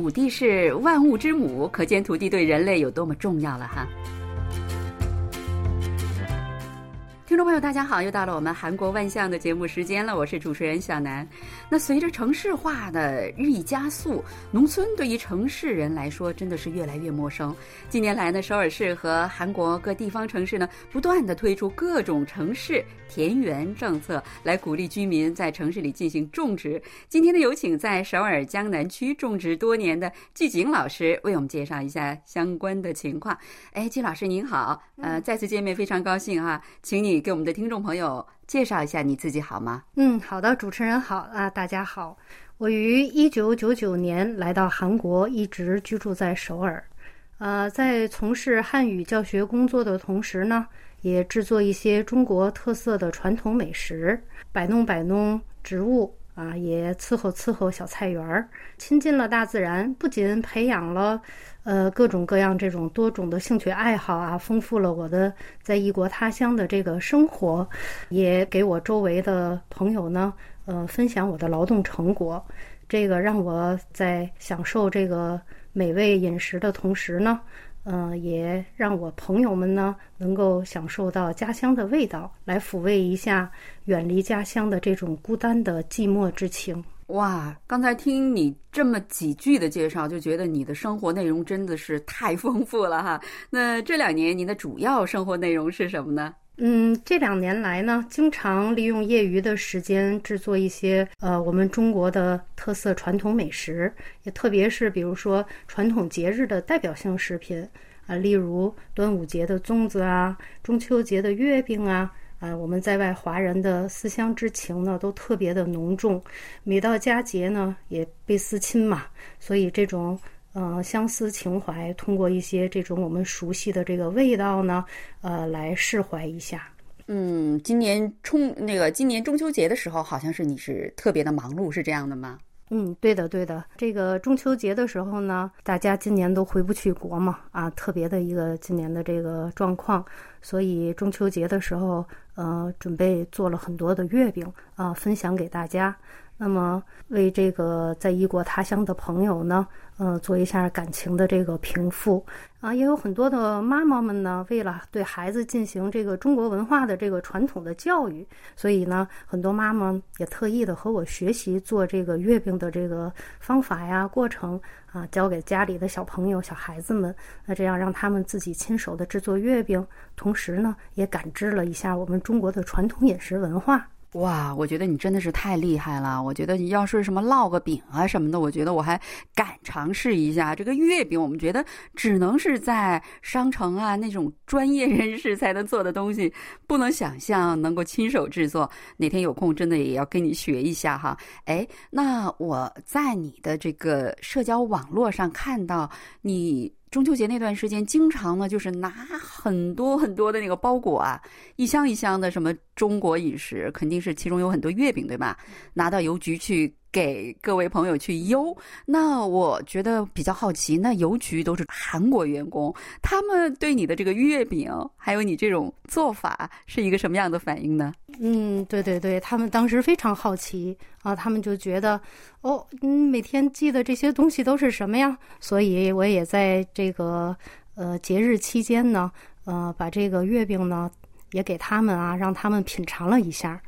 土地是万物之母，可见土地对人类有多么重要了哈。众朋友，大家好，又到了我们韩国万象的节目时间了，我是主持人小南。那随着城市化的日益加速，农村对于城市人来说真的是越来越陌生。近年来呢，首尔市和韩国各地方城市呢，不断的推出各种城市田园政策，来鼓励居民在城市里进行种植。今天的有请在首尔江南区种植多年的季景老师为我们介绍一下相关的情况。哎，季老师您好，呃，再次见面非常高兴哈，请你。给给我们的听众朋友介绍一下你自己好吗？嗯，好的，主持人好啊，大家好。我于一九九九年来到韩国，一直居住在首尔。呃，在从事汉语教学工作的同时呢，也制作一些中国特色的传统美食，摆弄摆弄植物。啊，也伺候伺候小菜园儿，亲近了大自然，不仅培养了呃各种各样这种多种的兴趣爱好啊，丰富了我的在异国他乡的这个生活，也给我周围的朋友呢，呃，分享我的劳动成果。这个让我在享受这个美味饮食的同时呢。嗯，也让我朋友们呢能够享受到家乡的味道，来抚慰一下远离家乡的这种孤单的寂寞之情。哇，刚才听你这么几句的介绍，就觉得你的生活内容真的是太丰富了哈。那这两年您的主要生活内容是什么呢？嗯，这两年来呢，经常利用业余的时间制作一些呃我们中国的特色传统美食，也特别是比如说传统节日的代表性食品啊，例如端午节的粽子啊，中秋节的月饼啊，啊，我们在外华人的思乡之情呢都特别的浓重，每到佳节呢也倍思亲嘛，所以这种。呃，相思情怀，通过一些这种我们熟悉的这个味道呢，呃，来释怀一下。嗯，今年中那个今年中秋节的时候，好像是你是特别的忙碌，是这样的吗？嗯，对的，对的。这个中秋节的时候呢，大家今年都回不去国嘛，啊，特别的一个今年的这个状况，所以中秋节的时候，呃，准备做了很多的月饼啊，分享给大家。那么，为这个在异国他乡的朋友呢，呃，做一下感情的这个平复啊，也有很多的妈妈们呢，为了对孩子进行这个中国文化的这个传统的教育，所以呢，很多妈妈也特意的和我学习做这个月饼的这个方法呀、过程啊，教给家里的小朋友、小孩子们，那这样让他们自己亲手的制作月饼，同时呢，也感知了一下我们中国的传统饮食文化。哇，我觉得你真的是太厉害了！我觉得你要是什么烙个饼啊什么的，我觉得我还敢尝试一下。这个月饼，我们觉得只能是在商城啊那种专业人士才能做的东西，不能想象能够亲手制作。哪天有空，真的也要跟你学一下哈。哎，那我在你的这个社交网络上看到你。中秋节那段时间，经常呢就是拿很多很多的那个包裹啊，一箱一箱的什么中国饮食，肯定是其中有很多月饼，对吧？拿到邮局去。给各位朋友去邮，那我觉得比较好奇，那邮局都是韩国员工，他们对你的这个月饼，还有你这种做法，是一个什么样的反应呢？嗯，对对对，他们当时非常好奇啊，他们就觉得，哦，嗯，每天寄的这些东西都是什么呀？所以我也在这个呃节日期间呢，呃，把这个月饼呢也给他们啊，让他们品尝了一下，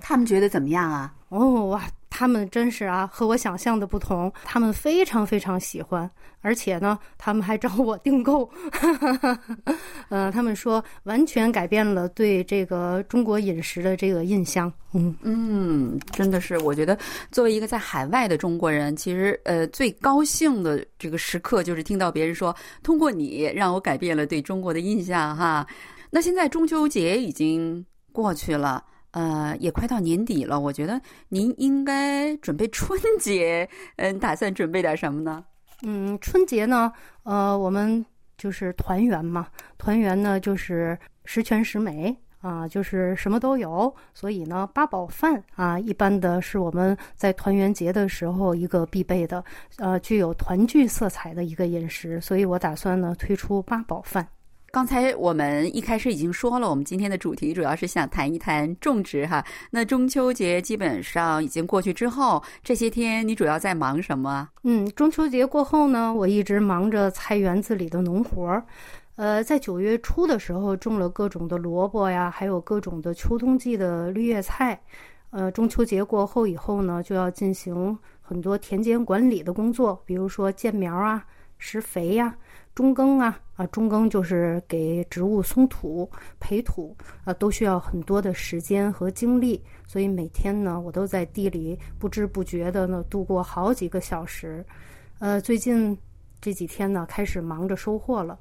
他们觉得怎么样啊？哦哇！他们真是啊，和我想象的不同。他们非常非常喜欢，而且呢，他们还找我订购。呃，他们说完全改变了对这个中国饮食的这个印象。嗯嗯，真的是，我觉得作为一个在海外的中国人，其实呃最高兴的这个时刻就是听到别人说，通过你让我改变了对中国的印象哈。那现在中秋节已经过去了。呃，也快到年底了，我觉得您应该准备春节，嗯，打算准备点什么呢？嗯，春节呢，呃，我们就是团圆嘛，团圆呢就是十全十美啊，就是什么都有，所以呢，八宝饭啊，一般的是我们在团圆节的时候一个必备的，呃，具有团聚色彩的一个饮食，所以我打算呢推出八宝饭。刚才我们一开始已经说了，我们今天的主题主要是想谈一谈种植哈。那中秋节基本上已经过去之后，这些天你主要在忙什么？嗯，中秋节过后呢，我一直忙着菜园子里的农活儿。呃，在九月初的时候种了各种的萝卜呀，还有各种的秋冬季的绿叶菜。呃，中秋节过后以后呢，就要进行很多田间管理的工作，比如说建苗啊、施肥呀。中耕啊啊，中耕就是给植物松土、培土啊，都需要很多的时间和精力，所以每天呢，我都在地里不知不觉的呢度过好几个小时。呃，最近这几天呢，开始忙着收获了。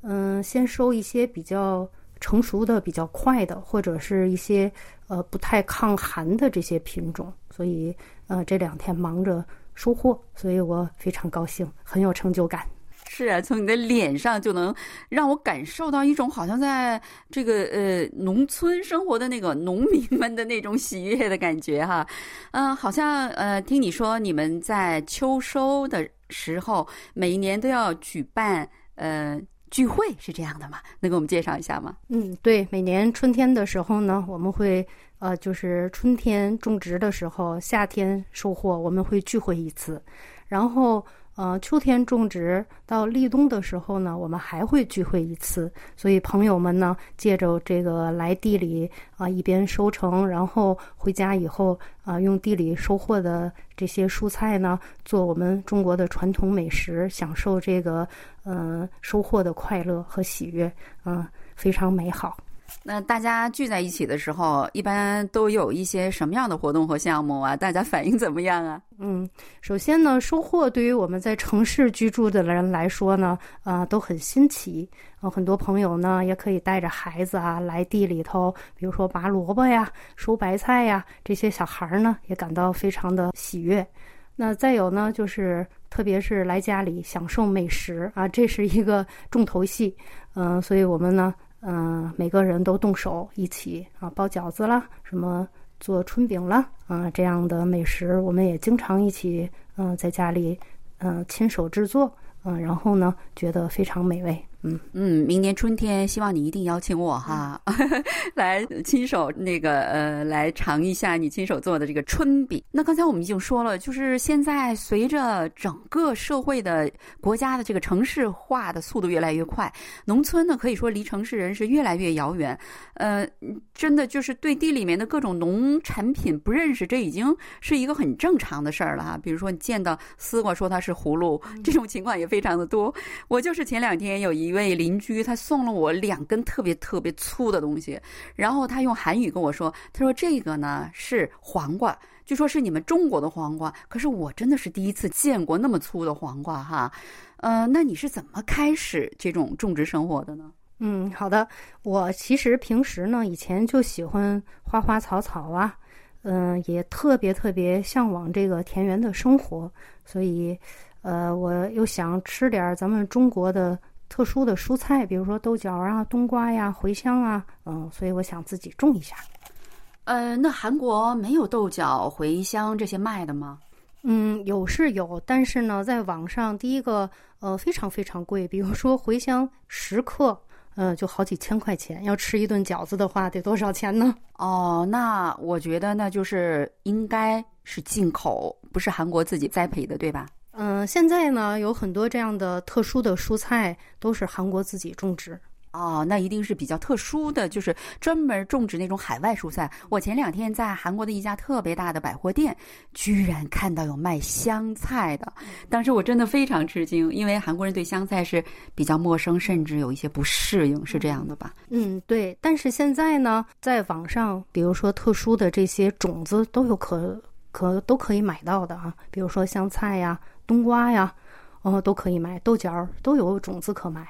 嗯，先收一些比较成熟的、比较快的，或者是一些呃不太抗寒的这些品种。所以呃，这两天忙着收获，所以我非常高兴，很有成就感。是啊，从你的脸上就能让我感受到一种好像在这个呃农村生活的那个农民们的那种喜悦的感觉哈。嗯，好像呃听你说你们在秋收的时候每一年都要举办呃聚会，是这样的吗？能给我们介绍一下吗？嗯，对，每年春天的时候呢，我们会呃就是春天种植的时候，夏天收获，我们会聚会一次，然后。呃，秋天种植到立冬的时候呢，我们还会聚会一次。所以朋友们呢，借着这个来地里啊，一边收成，然后回家以后啊，用地里收获的这些蔬菜呢，做我们中国的传统美食，享受这个嗯收获的快乐和喜悦，嗯，非常美好。那大家聚在一起的时候，一般都有一些什么样的活动和项目啊？大家反应怎么样啊？嗯，首先呢，收获对于我们在城市居住的人来说呢，啊，都很新奇。啊，很多朋友呢，也可以带着孩子啊来地里头，比如说拔萝卜呀、收白菜呀，这些小孩儿呢也感到非常的喜悦。那再有呢，就是特别是来家里享受美食啊，这是一个重头戏。嗯，所以我们呢。嗯，每个人都动手一起啊，包饺子啦，什么做春饼啦，啊，这样的美食，我们也经常一起嗯，在家里嗯亲手制作，嗯，然后呢，觉得非常美味。嗯嗯，明年春天希望你一定邀请我哈，来亲手那个呃，来尝一下你亲手做的这个春饼。那刚才我们已经说了，就是现在随着整个社会的国家的这个城市化的速度越来越快，农村呢可以说离城市人是越来越遥远。呃，真的就是对地里面的各种农产品不认识，这已经是一个很正常的事儿了哈。比如说你见到丝瓜说它是葫芦，这种情况也非常的多。我就是前两天有一。位邻居他送了我两根特别特别粗的东西，然后他用韩语跟我说：“他说这个呢是黄瓜，据说是你们中国的黄瓜，可是我真的是第一次见过那么粗的黄瓜哈。呃，那你是怎么开始这种种植生活的呢？嗯，好的，我其实平时呢以前就喜欢花花草草啊，嗯，也特别特别向往这个田园的生活，所以呃，我又想吃点咱们中国的。特殊的蔬菜，比如说豆角啊、冬瓜呀、茴香啊，嗯，所以我想自己种一下。呃，那韩国没有豆角、茴香这些卖的吗？嗯，有是有，但是呢，在网上第一个呃非常非常贵，比如说茴香十克，呃，就好几千块钱。要吃一顿饺子的话，得多少钱呢？哦，那我觉得那就是应该是进口，不是韩国自己栽培的，对吧？嗯，现在呢有很多这样的特殊的蔬菜都是韩国自己种植哦，那一定是比较特殊的，就是专门种植那种海外蔬菜。我前两天在韩国的一家特别大的百货店，居然看到有卖香菜的，当时我真的非常吃惊，因为韩国人对香菜是比较陌生，甚至有一些不适应，是这样的吧？嗯，对。但是现在呢，在网上，比如说特殊的这些种子都有可可都可以买到的啊，比如说香菜呀。冬瓜呀，哦，都可以买，豆角都有种子可买。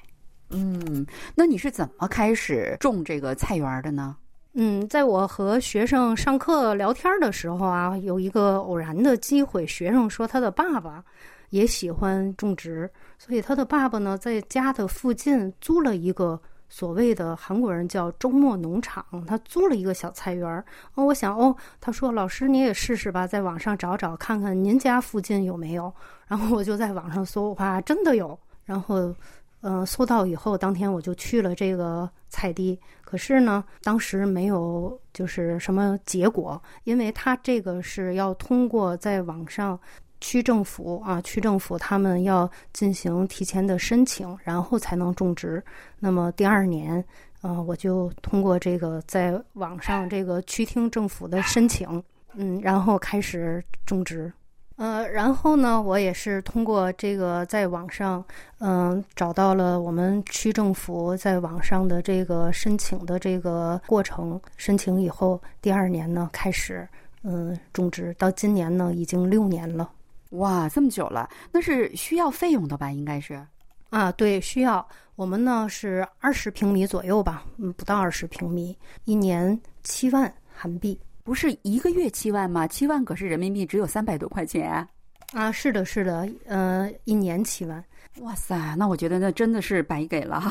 嗯，那你是怎么开始种这个菜园的呢？嗯，在我和学生上课聊天的时候啊，有一个偶然的机会，学生说他的爸爸也喜欢种植，所以他的爸爸呢，在家的附近租了一个。所谓的韩国人叫周末农场，他租了一个小菜园儿。哦，我想，哦，他说老师你也试试吧，在网上找找看看您家附近有没有。然后我就在网上搜，哇，真的有。然后，呃，搜到以后，当天我就去了这个菜地。可是呢，当时没有就是什么结果，因为他这个是要通过在网上区政府啊，区政府他们要进行提前的申请，然后才能种植。那么第二年，呃，我就通过这个在网上这个区厅政府的申请，嗯，然后开始种植。呃，然后呢，我也是通过这个在网上，嗯，找到了我们区政府在网上的这个申请的这个过程。申请以后，第二年呢开始，嗯，种植，到今年呢已经六年了。哇，这么久了，那是需要费用的吧？应该是。啊，对，需要。我们呢是二十平米左右吧，嗯，不到二十平米，一年七万韩币。不是一个月七万吗？七万可是人民币只有三百多块钱啊！是的，是的，呃，一年七万。哇塞，那我觉得那真的是白给了，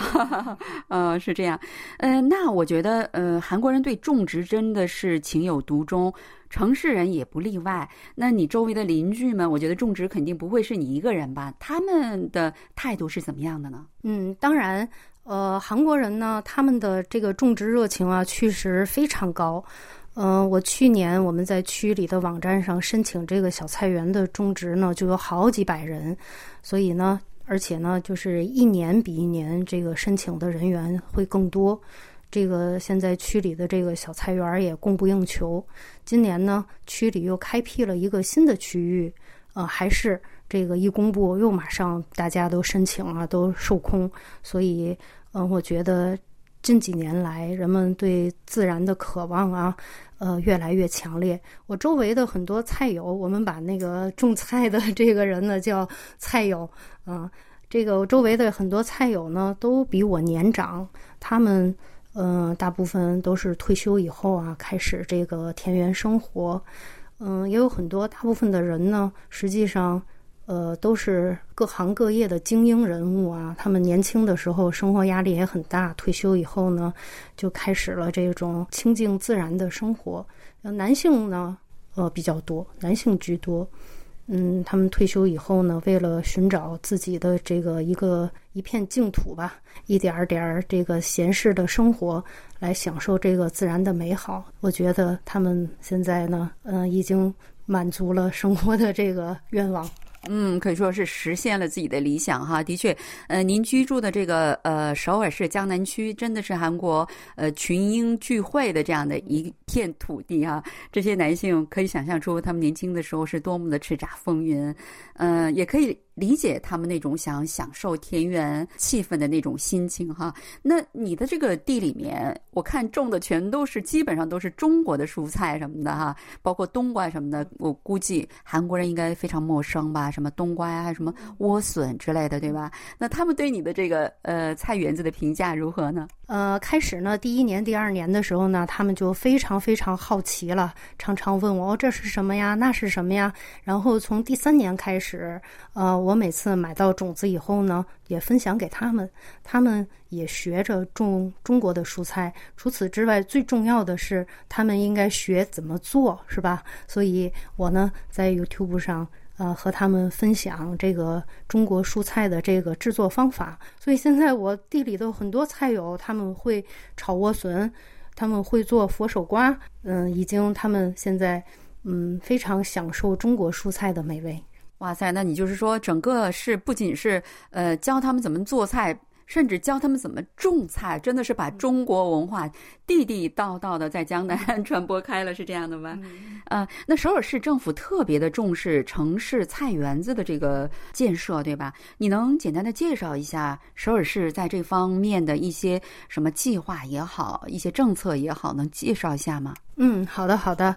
呃，是这样。呃，那我觉得，呃，韩国人对种植真的是情有独钟，城市人也不例外。那你周围的邻居们，我觉得种植肯定不会是你一个人吧？他们的态度是怎么样的呢？嗯，当然，呃，韩国人呢，他们的这个种植热情啊，确实非常高。嗯，我去年我们在区里的网站上申请这个小菜园的种植呢，就有好几百人，所以呢，而且呢，就是一年比一年这个申请的人员会更多。这个现在区里的这个小菜园也供不应求。今年呢，区里又开辟了一个新的区域，呃，还是这个一公布又马上大家都申请了，都售空。所以，嗯，我觉得。近几年来，人们对自然的渴望啊，呃，越来越强烈。我周围的很多菜友，我们把那个种菜的这个人呢叫菜友啊。这个我周围的很多菜友呢，都比我年长。他们，嗯，大部分都是退休以后啊，开始这个田园生活。嗯，也有很多，大部分的人呢，实际上。呃，都是各行各业的精英人物啊。他们年轻的时候生活压力也很大，退休以后呢，就开始了这种清静自然的生活。男性呢，呃，比较多，男性居多。嗯，他们退休以后呢，为了寻找自己的这个一个一片净土吧，一点儿点儿这个闲适的生活，来享受这个自然的美好。我觉得他们现在呢，嗯，已经满足了生活的这个愿望。嗯，可以说是实现了自己的理想哈。的确，呃，您居住的这个呃首尔市江南区，真的是韩国呃群英聚会的这样的一片土地哈。这些男性可以想象出他们年轻的时候是多么的叱咤风云，嗯，也可以。理解他们那种想享受田园气氛的那种心情哈。那你的这个地里面，我看种的全都是基本上都是中国的蔬菜什么的哈，包括冬瓜什么的。我估计韩国人应该非常陌生吧？什么冬瓜呀，还有什么莴笋之类的，对吧？那他们对你的这个呃菜园子的评价如何呢？呃，开始呢，第一年、第二年的时候呢，他们就非常非常好奇了，常常问我哦，这是什么呀？那是什么呀？然后从第三年开始，呃。我每次买到种子以后呢，也分享给他们，他们也学着种中国的蔬菜。除此之外，最重要的是他们应该学怎么做，是吧？所以我呢，在 YouTube 上呃和他们分享这个中国蔬菜的这个制作方法。所以现在我地里头很多菜友，他们会炒莴笋，他们会做佛手瓜，嗯，已经他们现在嗯非常享受中国蔬菜的美味。哇塞，那你就是说，整个是不仅是呃教他们怎么做菜，甚至教他们怎么种菜，真的是把中国文化地地道道的在江南传播开了，是这样的吗？呃，那首尔市政府特别的重视城市菜园子的这个建设，对吧？你能简单的介绍一下首尔市在这方面的一些什么计划也好，一些政策也好，能介绍一下吗？嗯，好的，好的。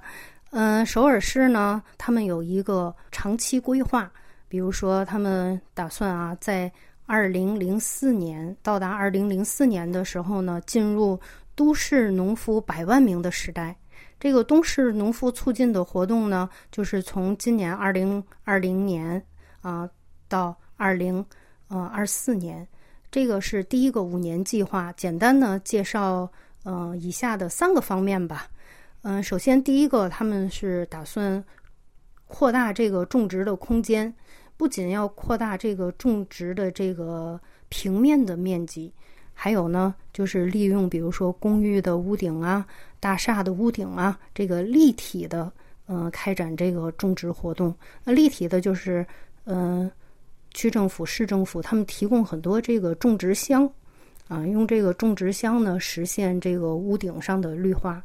嗯，首尔市呢，他们有一个长期规划，比如说，他们打算啊，在二零零四年到达二零零四年的时候呢，进入都市农夫百万名的时代。这个都市农夫促进的活动呢，就是从今年二零二零年啊到二零呃二四年，这个是第一个五年计划。简单的介绍，呃，以下的三个方面吧。嗯，首先第一个，他们是打算扩大这个种植的空间，不仅要扩大这个种植的这个平面的面积，还有呢，就是利用比如说公寓的屋顶啊、大厦的屋顶啊，这个立体的，呃，开展这个种植活动。那立体的就是，嗯，区政府、市政府他们提供很多这个种植箱，啊，用这个种植箱呢实现这个屋顶上的绿化。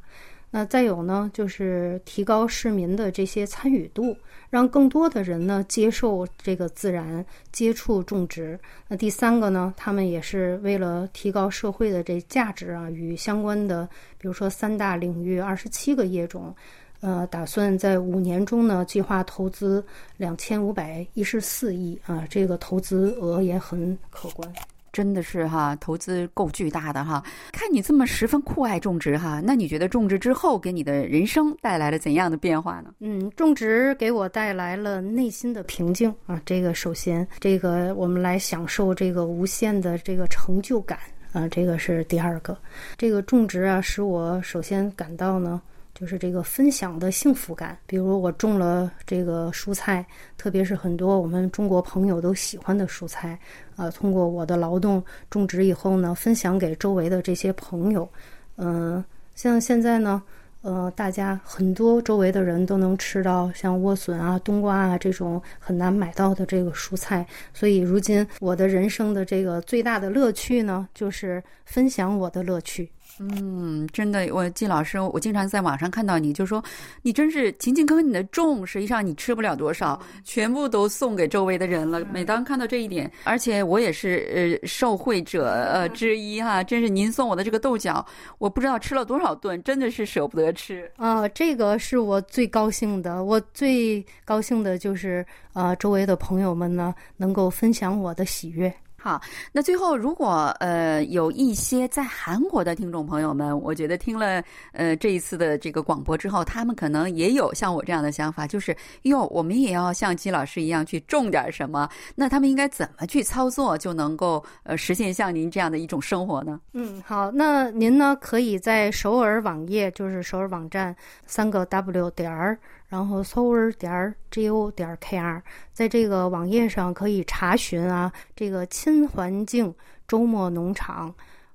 那再有呢，就是提高市民的这些参与度，让更多的人呢接受这个自然，接触种植。那第三个呢，他们也是为了提高社会的这价值啊，与相关的，比如说三大领域、二十七个业种，呃，打算在五年中呢计划投资两千五百一十四亿啊，这个投资额也很可观。真的是哈，投资够巨大的哈。看你这么十分酷爱种植哈，那你觉得种植之后给你的人生带来了怎样的变化呢？嗯，种植给我带来了内心的平静啊。这个首先，这个我们来享受这个无限的这个成就感啊，这个是第二个。这个种植啊，使我首先感到呢。就是这个分享的幸福感，比如我种了这个蔬菜，特别是很多我们中国朋友都喜欢的蔬菜，啊，通过我的劳动种植以后呢，分享给周围的这些朋友，嗯，像现在呢，呃，大家很多周围的人都能吃到像莴笋啊、冬瓜啊这种很难买到的这个蔬菜，所以如今我的人生的这个最大的乐趣呢，就是分享我的乐趣。嗯，真的，我季老师，我经常在网上看到你，就说你真是勤勤恳恳的种，实际上你吃不了多少，全部都送给周围的人了。每当看到这一点，而且我也是呃受惠者呃之一哈，真是您送我的这个豆角，我不知道吃了多少顿，真的是舍不得吃啊。这个是我最高兴的，我最高兴的就是呃周围的朋友们呢能够分享我的喜悦。好，那最后如果呃有一些在韩国的听众朋友们，我觉得听了呃这一次的这个广播之后，他们可能也有像我这样的想法，就是哟，我们也要像季老师一样去种点什么。那他们应该怎么去操作，就能够呃实现像您这样的一种生活呢？嗯，好，那您呢可以在首尔网页，就是首尔网站三个 W 点儿。然后 sower 点儿 go 点儿 kr，在这个网页上可以查询啊，这个亲环境周末农场，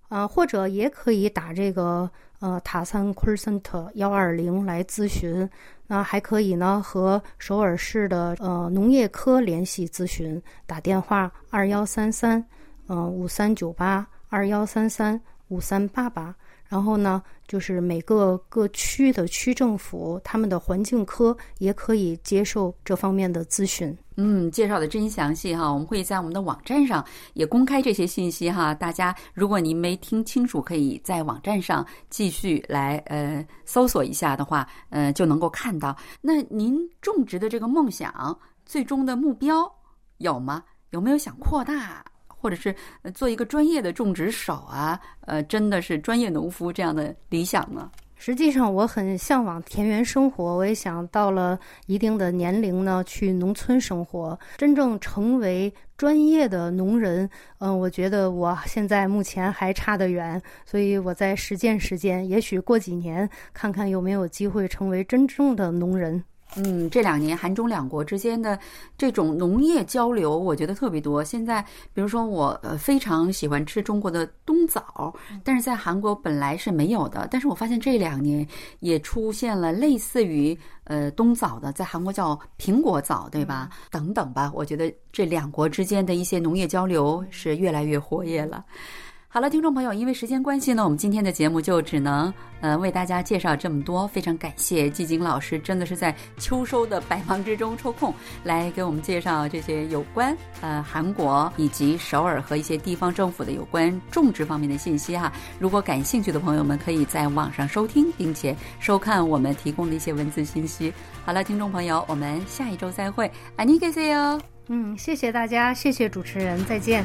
啊，或者也可以打这个呃塔三 call center 幺二零来咨询。那还可以呢，和首尔市的呃农业科联系咨询，打电话二幺三三嗯五三九八二幺三三五三八八。然后呢，就是每个各区的区政府，他们的环境科也可以接受这方面的咨询。嗯，介绍的真详细哈，我们会在我们的网站上也公开这些信息哈。大家如果您没听清楚，可以在网站上继续来呃搜索一下的话，呃就能够看到。那您种植的这个梦想，最终的目标有吗？有没有想扩大？或者是做一个专业的种植手啊，呃，真的是专业农夫这样的理想呢？实际上，我很向往田园生活，我也想到了一定的年龄呢，去农村生活，真正成为专业的农人。嗯，我觉得我现在目前还差得远，所以我在实践实践，也许过几年看看有没有机会成为真正的农人。嗯，这两年韩中两国之间的这种农业交流，我觉得特别多。现在，比如说我呃非常喜欢吃中国的冬枣，但是在韩国本来是没有的。但是我发现这两年也出现了类似于呃冬枣的，在韩国叫苹果枣，对吧？等等吧，我觉得这两国之间的一些农业交流是越来越活跃了。好了，听众朋友，因为时间关系呢，我们今天的节目就只能呃为大家介绍这么多。非常感谢季景老师，真的是在秋收的百忙之中抽空来给我们介绍这些有关呃韩国以及首尔和一些地方政府的有关种植方面的信息哈。如果感兴趣的朋友们，可以在网上收听并且收看我们提供的一些文字信息。好了，听众朋友，我们下一周再会，안녕히계세 요。 嗯，谢谢大家，谢谢主持人，再见。